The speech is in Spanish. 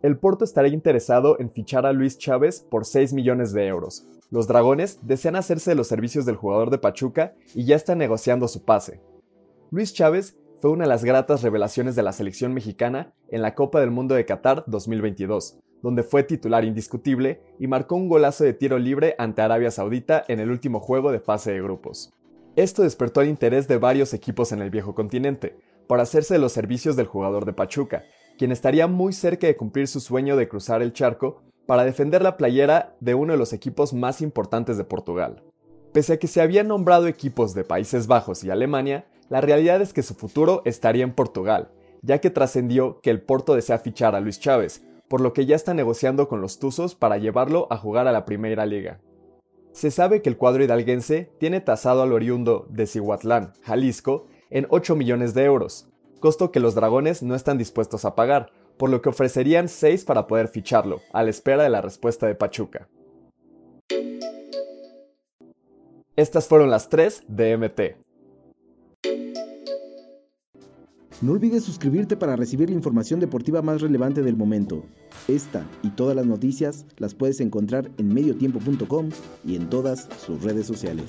El Porto estaría interesado en fichar a Luis Chávez por 6 millones de euros. Los Dragones desean hacerse de los servicios del jugador de Pachuca y ya están negociando su pase. Luis Chávez fue una de las gratas revelaciones de la selección mexicana en la Copa del Mundo de Qatar 2022, donde fue titular indiscutible y marcó un golazo de tiro libre ante Arabia Saudita en el último juego de fase de grupos. Esto despertó el interés de varios equipos en el viejo continente, por hacerse de los servicios del jugador de Pachuca, quien estaría muy cerca de cumplir su sueño de cruzar el charco para defender la playera de uno de los equipos más importantes de Portugal. Pese a que se habían nombrado equipos de Países Bajos y Alemania, la realidad es que su futuro estaría en Portugal, ya que trascendió que el Porto desea fichar a Luis Chávez, por lo que ya está negociando con los Tuzos para llevarlo a jugar a la Primera Liga. Se sabe que el cuadro hidalguense tiene tasado al oriundo de Cihuatlán, Jalisco, en 8 millones de euros, costo que los dragones no están dispuestos a pagar, por lo que ofrecerían 6 para poder ficharlo, a la espera de la respuesta de Pachuca. Estas fueron las 3 de MT. No olvides suscribirte para recibir la información deportiva más relevante del momento. Esta y todas las noticias las puedes encontrar en mediotiempo.com y en todas sus redes sociales.